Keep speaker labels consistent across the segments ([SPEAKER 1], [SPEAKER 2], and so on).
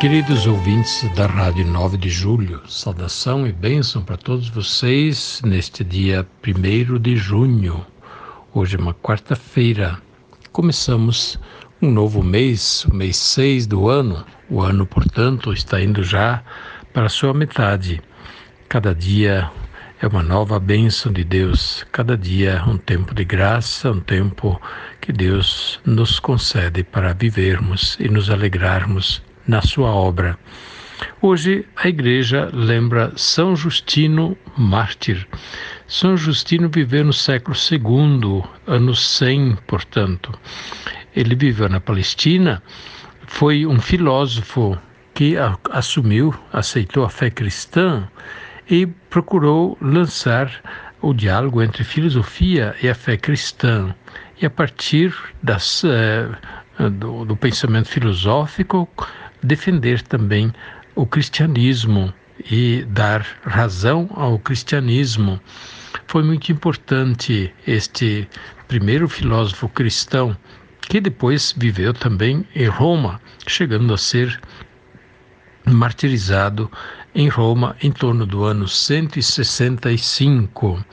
[SPEAKER 1] Queridos ouvintes da Rádio 9 de Julho, saudação e bênção para todos vocês neste dia 1 de junho. Hoje é uma quarta-feira. Começamos um novo mês, o mês 6 do ano. O ano, portanto, está indo já para a sua metade. Cada dia é uma nova bênção de Deus, cada dia um tempo de graça, um tempo que Deus nos concede para vivermos e nos alegrarmos na sua obra. Hoje a igreja lembra São Justino mártir. São Justino viveu no século II, ano 100, portanto. Ele viveu na Palestina, foi um filósofo que assumiu, aceitou a fé cristã e procurou lançar o diálogo entre filosofia e a fé cristã. E a partir das, eh, do, do pensamento filosófico, defender também o cristianismo e dar razão ao cristianismo. Foi muito importante este primeiro filósofo cristão, que depois viveu também em Roma, chegando a ser martirizado em Roma em torno do ano 165.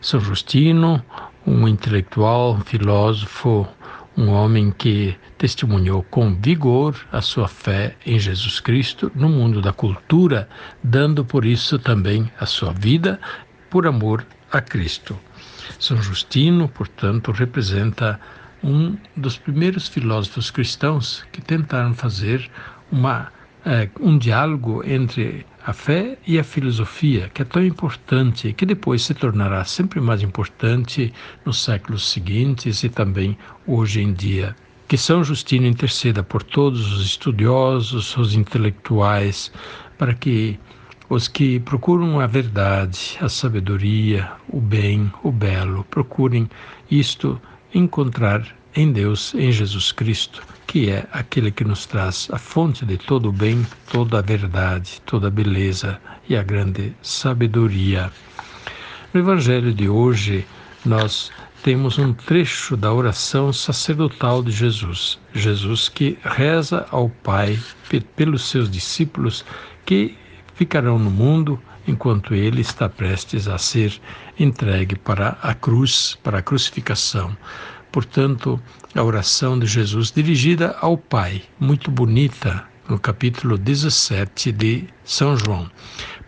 [SPEAKER 1] São Justino, um intelectual, filósofo, um homem que testemunhou com vigor a sua fé em Jesus Cristo no mundo da cultura, dando por isso também a sua vida por amor a Cristo. São Justino, portanto, representa um dos primeiros filósofos cristãos que tentaram fazer uma, é, um diálogo entre a fé e a filosofia, que é tão importante e que depois se tornará sempre mais importante nos séculos seguintes e também hoje em dia. Que São Justino interceda por todos os estudiosos, os intelectuais, para que os que procuram a verdade, a sabedoria, o bem, o belo, procurem isto encontrar em Deus, em Jesus Cristo, que é aquele que nos traz a fonte de todo o bem, toda a verdade, toda a beleza e a grande sabedoria. No Evangelho de hoje, nós temos um trecho da oração sacerdotal de Jesus. Jesus que reza ao Pai pelos seus discípulos que ficarão no mundo enquanto ele está prestes a ser entregue para a cruz, para a crucificação. Portanto, a oração de Jesus dirigida ao Pai, muito bonita, no capítulo 17 de São João.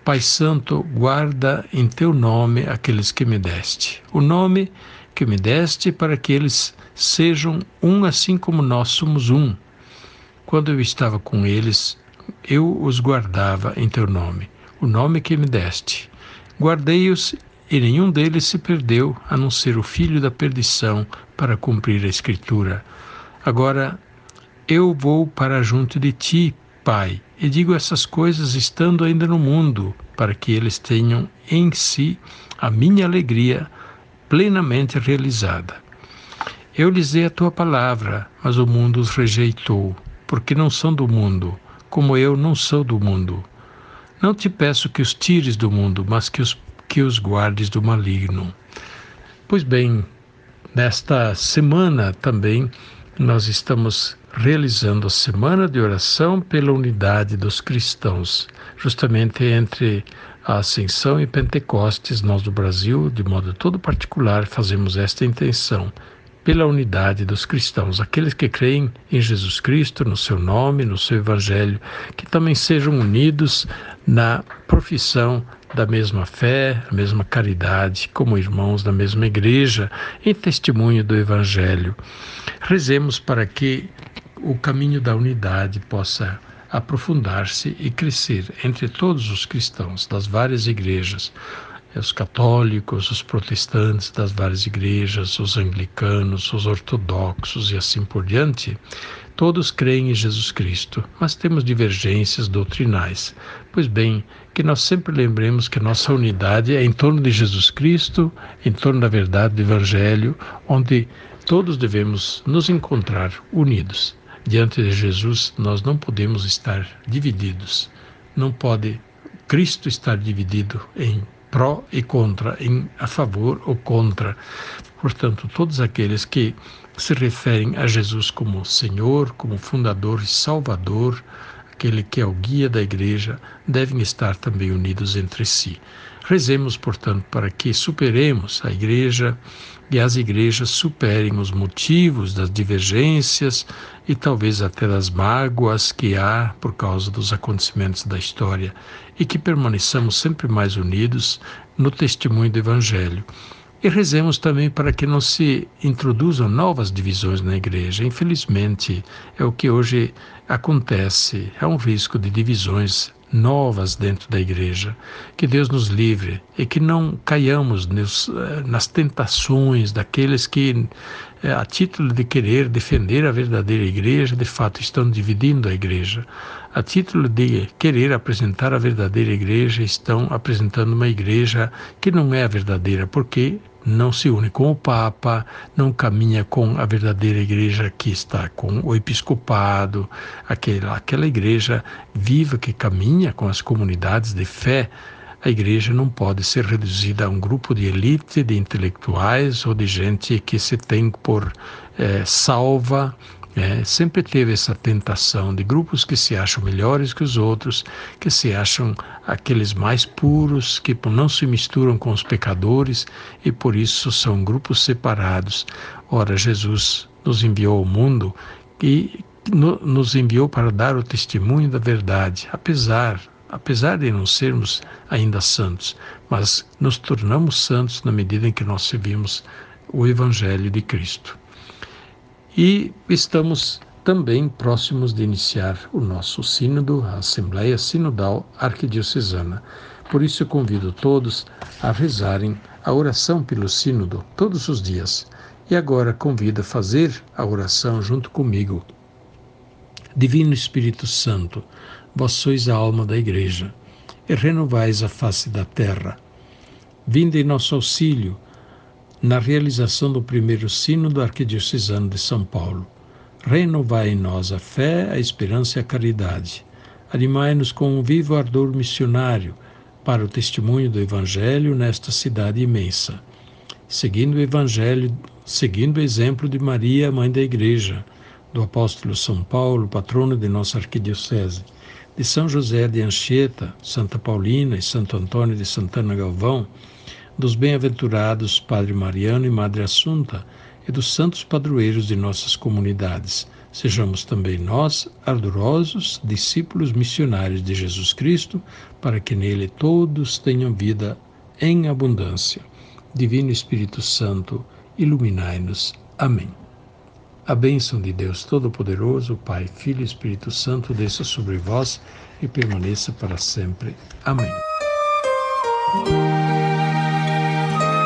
[SPEAKER 1] Pai Santo, guarda em teu nome aqueles que me deste. O nome que me deste para que eles sejam um assim como nós somos um. Quando eu estava com eles, eu os guardava em teu nome, o nome que me deste. Guardei-os e nenhum deles se perdeu, a não ser o filho da perdição, para cumprir a Escritura. Agora, eu vou para junto de ti, Pai, e digo essas coisas estando ainda no mundo, para que eles tenham em si a minha alegria plenamente realizada. Eu lhes dei a tua palavra, mas o mundo os rejeitou, porque não são do mundo, como eu não sou do mundo. Não te peço que os tires do mundo, mas que os que os guardes do maligno. Pois bem, nesta semana também nós estamos realizando a semana de oração pela unidade dos cristãos, justamente entre a Ascensão e Pentecostes, nós do Brasil, de modo todo particular, fazemos esta intenção pela unidade dos cristãos, aqueles que creem em Jesus Cristo, no seu nome, no seu evangelho, que também sejam unidos na profissão da mesma fé, a mesma caridade, como irmãos da mesma igreja, em testemunho do evangelho. Rezemos para que o caminho da unidade possa aprofundar-se e crescer entre todos os cristãos das várias igrejas os católicos, os protestantes das várias igrejas, os anglicanos, os ortodoxos e assim por diante, Todos creem em Jesus Cristo, mas temos divergências doutrinais. Pois bem, que nós sempre lembremos que nossa unidade é em torno de Jesus Cristo, em torno da verdade do Evangelho, onde todos devemos nos encontrar unidos. Diante de Jesus, nós não podemos estar divididos. Não pode Cristo estar dividido em pró e contra, em a favor ou contra. Portanto, todos aqueles que se referem a Jesus como Senhor, como fundador e salvador, aquele que é o guia da igreja, devem estar também unidos entre si. Rezemos, portanto, para que superemos a igreja e as igrejas superem os motivos das divergências e talvez até das mágoas que há por causa dos acontecimentos da história e que permaneçamos sempre mais unidos no testemunho do Evangelho. E rezemos também para que não se introduzam novas divisões na igreja. Infelizmente, é o que hoje acontece. Há um risco de divisões novas dentro da igreja. Que Deus nos livre e que não caiamos eh, nas tentações daqueles que, eh, a título de querer defender a verdadeira igreja, de fato estão dividindo a igreja. A título de querer apresentar a verdadeira igreja, estão apresentando uma igreja que não é a verdadeira, porque não se une com o Papa, não caminha com a verdadeira igreja que está com o episcopado, aquela, aquela igreja viva que caminha com as comunidades de fé. A igreja não pode ser reduzida a um grupo de elite, de intelectuais ou de gente que se tem por é, salva é, sempre teve essa tentação de grupos que se acham melhores que os outros, que se acham aqueles mais puros, que não se misturam com os pecadores e por isso são grupos separados. Ora, Jesus nos enviou ao mundo e nos enviou para dar o testemunho da verdade, apesar apesar de não sermos ainda santos, mas nos tornamos santos na medida em que nós servimos o Evangelho de Cristo. E estamos também próximos de iniciar o nosso sínodo, a Assembleia Sinodal Arquidiocesana. Por isso, eu convido todos a rezarem a oração pelo sínodo todos os dias. E agora convido a fazer a oração junto comigo. Divino Espírito Santo, vós sois a alma da Igreja e renovais a face da terra. Vinde em nosso auxílio na realização do primeiro Sínodo Arquidiocesano de São Paulo. Renovai em nós a fé, a esperança e a caridade. Animai-nos com um vivo ardor missionário para o testemunho do Evangelho nesta cidade imensa. Seguindo o Evangelho, seguindo o exemplo de Maria, mãe da Igreja, do apóstolo São Paulo, patrono de nossa arquidiocese, de São José de Anchieta, Santa Paulina e Santo Antônio de Santana Galvão, dos bem-aventurados Padre Mariano e Madre Assunta e dos santos padroeiros de nossas comunidades. Sejamos também nós ardorosos discípulos missionários de Jesus Cristo, para que nele todos tenham vida em abundância. Divino Espírito Santo, iluminai-nos. Amém. A bênção de Deus Todo-Poderoso, Pai, Filho e Espírito Santo, desça sobre vós e permaneça para sempre. Amém.